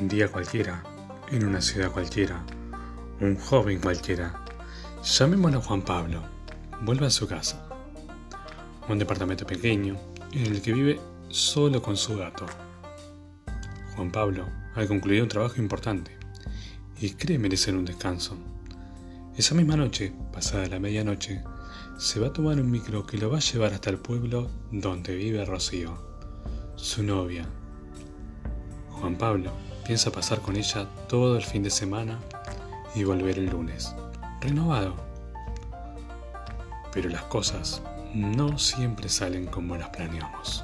Día cualquiera, en una ciudad cualquiera, un joven cualquiera, llamémoslo Juan Pablo, vuelve a su casa. Un departamento pequeño en el que vive solo con su gato. Juan Pablo ha concluido un trabajo importante y cree merecer un descanso. Esa misma noche, pasada la medianoche, se va a tomar un micro que lo va a llevar hasta el pueblo donde vive Rocío, su novia. Juan Pablo piensa pasar con ella todo el fin de semana y volver el lunes, renovado. Pero las cosas no siempre salen como las planeamos.